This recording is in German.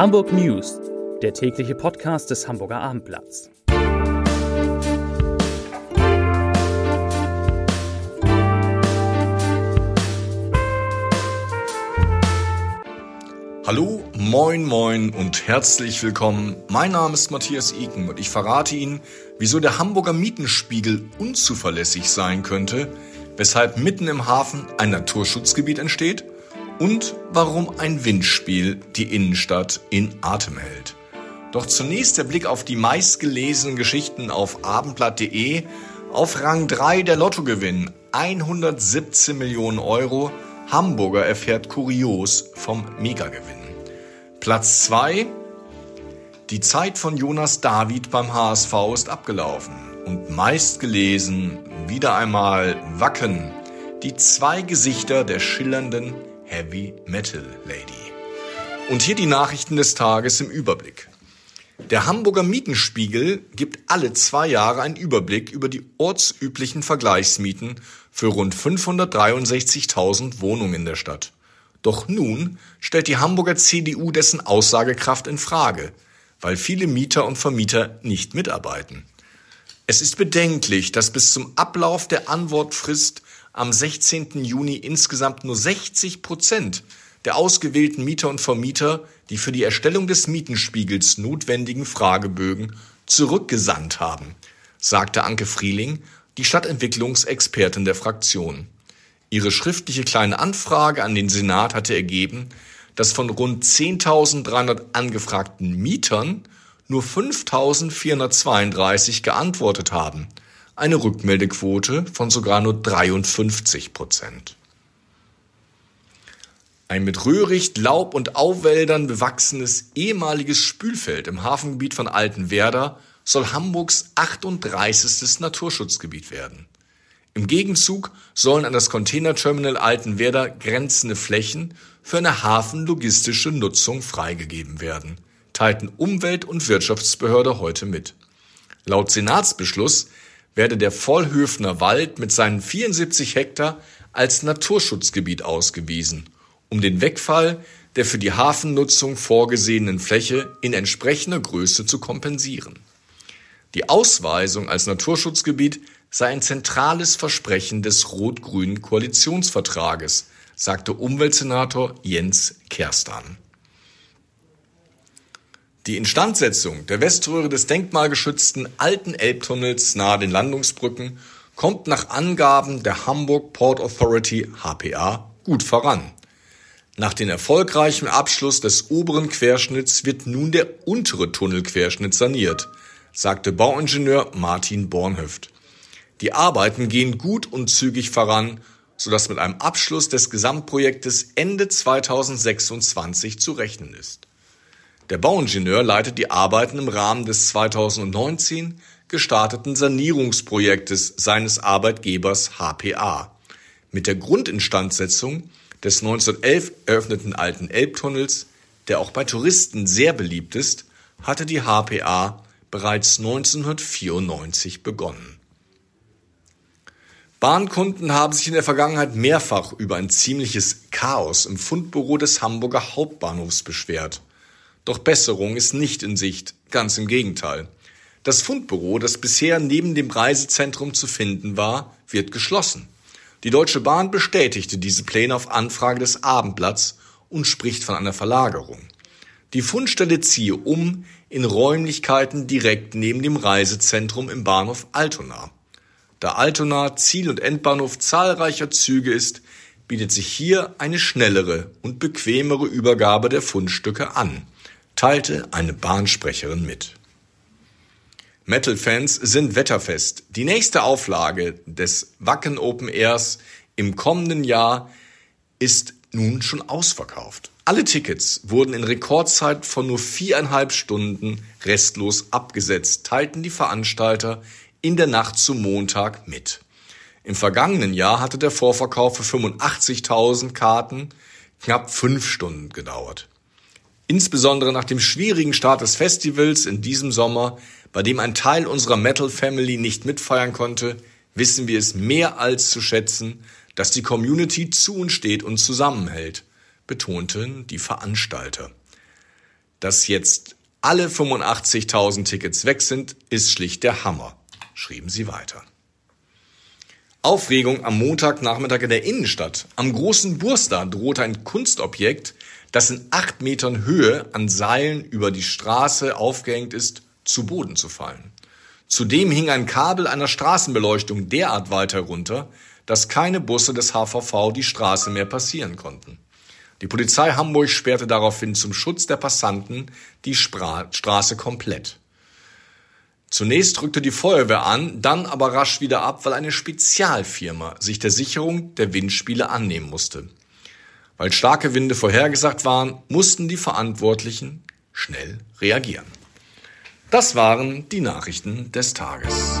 Hamburg News, der tägliche Podcast des Hamburger Abendblatts. Hallo, moin, moin und herzlich willkommen. Mein Name ist Matthias Iken und ich verrate Ihnen, wieso der Hamburger Mietenspiegel unzuverlässig sein könnte, weshalb mitten im Hafen ein Naturschutzgebiet entsteht und warum ein Windspiel die Innenstadt in Atem hält. Doch zunächst der Blick auf die meistgelesenen Geschichten auf abendblatt.de. Auf Rang 3 der Lottogewinn 117 Millionen Euro. Hamburger erfährt kurios vom Megagewinn. Platz 2. Die Zeit von Jonas David beim HSV ist abgelaufen. Und meistgelesen wieder einmal Wacken. Die zwei Gesichter der schillernden Heavy Metal Lady. Und hier die Nachrichten des Tages im Überblick. Der Hamburger Mietenspiegel gibt alle zwei Jahre einen Überblick über die ortsüblichen Vergleichsmieten für rund 563.000 Wohnungen in der Stadt. Doch nun stellt die Hamburger CDU dessen Aussagekraft in Frage, weil viele Mieter und Vermieter nicht mitarbeiten. Es ist bedenklich, dass bis zum Ablauf der Antwortfrist am 16. Juni insgesamt nur 60 Prozent der ausgewählten Mieter und Vermieter die für die Erstellung des Mietenspiegels notwendigen Fragebögen zurückgesandt haben, sagte Anke Frieling, die Stadtentwicklungsexpertin der Fraktion. Ihre schriftliche kleine Anfrage an den Senat hatte ergeben, dass von rund 10.300 angefragten Mietern nur 5.432 geantwortet haben – eine Rückmeldequote von sogar nur 53 Prozent. Ein mit Röhricht, Laub und Auwäldern bewachsenes ehemaliges Spülfeld im Hafengebiet von Altenwerder soll Hamburgs 38. Naturschutzgebiet werden. Im Gegenzug sollen an das Containerterminal Altenwerder grenzende Flächen für eine hafenlogistische Nutzung freigegeben werden, teilten Umwelt- und Wirtschaftsbehörde heute mit. Laut Senatsbeschluss werde der Vollhöfner Wald mit seinen 74 Hektar als Naturschutzgebiet ausgewiesen, um den Wegfall der für die Hafennutzung vorgesehenen Fläche in entsprechender Größe zu kompensieren. Die Ausweisung als Naturschutzgebiet sei ein zentrales Versprechen des rot-grünen Koalitionsvertrages, sagte Umweltsenator Jens Kerstan. Die Instandsetzung der Weströhre des denkmalgeschützten alten Elbtunnels nahe den Landungsbrücken kommt nach Angaben der Hamburg Port Authority HPA gut voran. Nach dem erfolgreichen Abschluss des oberen Querschnitts wird nun der untere Tunnelquerschnitt saniert, sagte Bauingenieur Martin Bornhöft. Die Arbeiten gehen gut und zügig voran, sodass mit einem Abschluss des Gesamtprojektes Ende 2026 zu rechnen ist. Der Bauingenieur leitet die Arbeiten im Rahmen des 2019 gestarteten Sanierungsprojektes seines Arbeitgebers HPA. Mit der Grundinstandsetzung des 1911 eröffneten alten Elbtunnels, der auch bei Touristen sehr beliebt ist, hatte die HPA bereits 1994 begonnen. Bahnkunden haben sich in der Vergangenheit mehrfach über ein ziemliches Chaos im Fundbüro des Hamburger Hauptbahnhofs beschwert. Doch Besserung ist nicht in Sicht, ganz im Gegenteil. Das Fundbüro, das bisher neben dem Reisezentrum zu finden war, wird geschlossen. Die Deutsche Bahn bestätigte diese Pläne auf Anfrage des Abendblatts und spricht von einer Verlagerung. Die Fundstelle ziehe um in Räumlichkeiten direkt neben dem Reisezentrum im Bahnhof Altona. Da Altona Ziel- und Endbahnhof zahlreicher Züge ist, bietet sich hier eine schnellere und bequemere Übergabe der Fundstücke an teilte eine Bahnsprecherin mit. Metal-Fans sind wetterfest. Die nächste Auflage des Wacken Open Airs im kommenden Jahr ist nun schon ausverkauft. Alle Tickets wurden in Rekordzeit von nur viereinhalb Stunden restlos abgesetzt, teilten die Veranstalter in der Nacht zum Montag mit. Im vergangenen Jahr hatte der Vorverkauf für 85.000 Karten knapp fünf Stunden gedauert. Insbesondere nach dem schwierigen Start des Festivals in diesem Sommer, bei dem ein Teil unserer Metal Family nicht mitfeiern konnte, wissen wir es mehr als zu schätzen, dass die Community zu uns steht und zusammenhält, betonten die Veranstalter. Dass jetzt alle 85.000 Tickets weg sind, ist schlicht der Hammer, schrieben sie weiter. Aufregung am Montagnachmittag in der Innenstadt. Am großen Burster drohte ein Kunstobjekt, das in acht Metern Höhe an Seilen über die Straße aufgehängt ist, zu Boden zu fallen. Zudem hing ein Kabel einer Straßenbeleuchtung derart weit herunter, dass keine Busse des HVV die Straße mehr passieren konnten. Die Polizei Hamburg sperrte daraufhin zum Schutz der Passanten die Spra Straße komplett. Zunächst rückte die Feuerwehr an, dann aber rasch wieder ab, weil eine Spezialfirma sich der Sicherung der Windspiele annehmen musste. Weil starke Winde vorhergesagt waren, mussten die Verantwortlichen schnell reagieren. Das waren die Nachrichten des Tages.